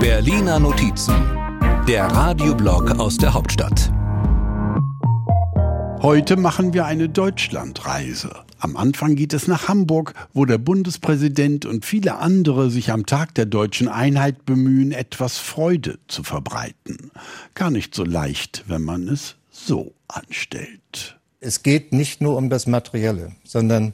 Berliner Notizen, der Radioblog aus der Hauptstadt. Heute machen wir eine Deutschlandreise. Am Anfang geht es nach Hamburg, wo der Bundespräsident und viele andere sich am Tag der deutschen Einheit bemühen, etwas Freude zu verbreiten. Gar nicht so leicht, wenn man es so anstellt. Es geht nicht nur um das Materielle, sondern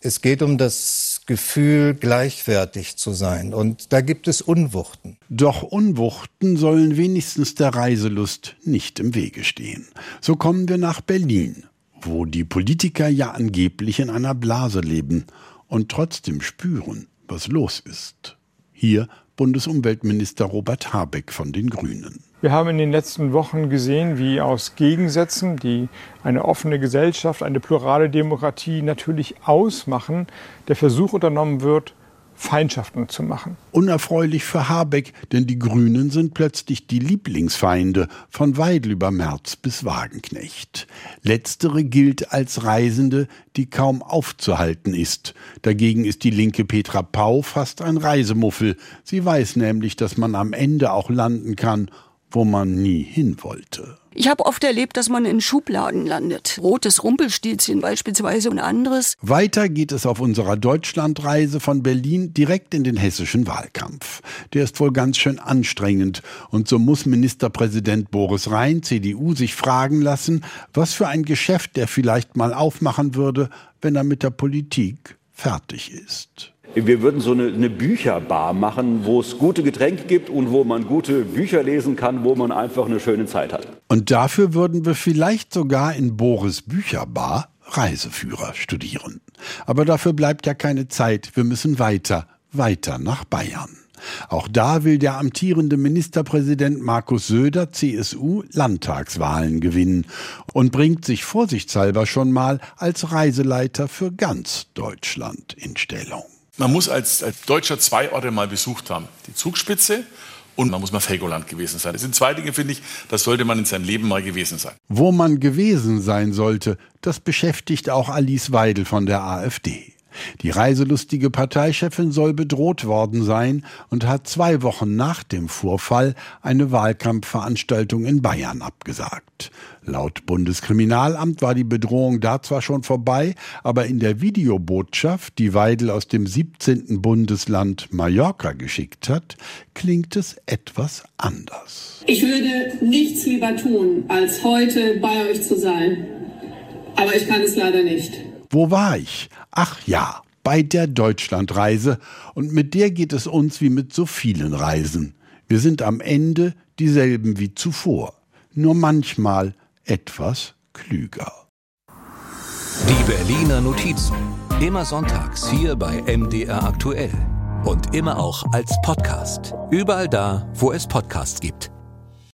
es geht um das Gefühl, gleichwertig zu sein. Und da gibt es Unwuchten. Doch Unwuchten sollen wenigstens der Reiselust nicht im Wege stehen. So kommen wir nach Berlin, wo die Politiker ja angeblich in einer Blase leben und trotzdem spüren, was los ist. Hier Bundesumweltminister Robert Habeck von den Grünen. Wir haben in den letzten Wochen gesehen, wie aus Gegensätzen, die eine offene Gesellschaft, eine plurale Demokratie natürlich ausmachen, der Versuch unternommen wird, Feindschaften zu machen. Unerfreulich für Habeck, denn die Grünen sind plötzlich die Lieblingsfeinde von Weidel über Merz bis Wagenknecht. Letztere gilt als Reisende, die kaum aufzuhalten ist. Dagegen ist die linke Petra Pau fast ein Reisemuffel. Sie weiß nämlich, dass man am Ende auch landen kann, wo man nie hin wollte. Ich habe oft erlebt, dass man in Schubladen landet. Rotes Rumpelstilzchen beispielsweise und anderes. Weiter geht es auf unserer Deutschlandreise von Berlin direkt in den hessischen Wahlkampf. Der ist wohl ganz schön anstrengend. Und so muss Ministerpräsident Boris Rhein, CDU, sich fragen lassen, was für ein Geschäft er vielleicht mal aufmachen würde, wenn er mit der Politik fertig ist. Wir würden so eine, eine, Bücherbar machen, wo es gute Getränke gibt und wo man gute Bücher lesen kann, wo man einfach eine schöne Zeit hat. Und dafür würden wir vielleicht sogar in Boris Bücherbar Reiseführer studieren. Aber dafür bleibt ja keine Zeit. Wir müssen weiter, weiter nach Bayern. Auch da will der amtierende Ministerpräsident Markus Söder CSU Landtagswahlen gewinnen und bringt sich vorsichtshalber schon mal als Reiseleiter für ganz Deutschland in Stellung. Man muss als, als Deutscher zwei Orte mal besucht haben. Die Zugspitze und man muss mal Felgoland gewesen sein. Das sind zwei Dinge, finde ich, das sollte man in seinem Leben mal gewesen sein. Wo man gewesen sein sollte, das beschäftigt auch Alice Weidel von der AfD. Die reiselustige Parteichefin soll bedroht worden sein und hat zwei Wochen nach dem Vorfall eine Wahlkampfveranstaltung in Bayern abgesagt. Laut Bundeskriminalamt war die Bedrohung da zwar schon vorbei, aber in der Videobotschaft, die Weidel aus dem 17. Bundesland Mallorca geschickt hat, klingt es etwas anders. Ich würde nichts lieber tun, als heute bei euch zu sein. Aber ich kann es leider nicht. Wo war ich? Ach ja, bei der Deutschlandreise. Und mit der geht es uns wie mit so vielen Reisen. Wir sind am Ende dieselben wie zuvor, nur manchmal etwas klüger. Die Berliner Notizen. Immer sonntags hier bei MDR aktuell. Und immer auch als Podcast. Überall da, wo es Podcasts gibt.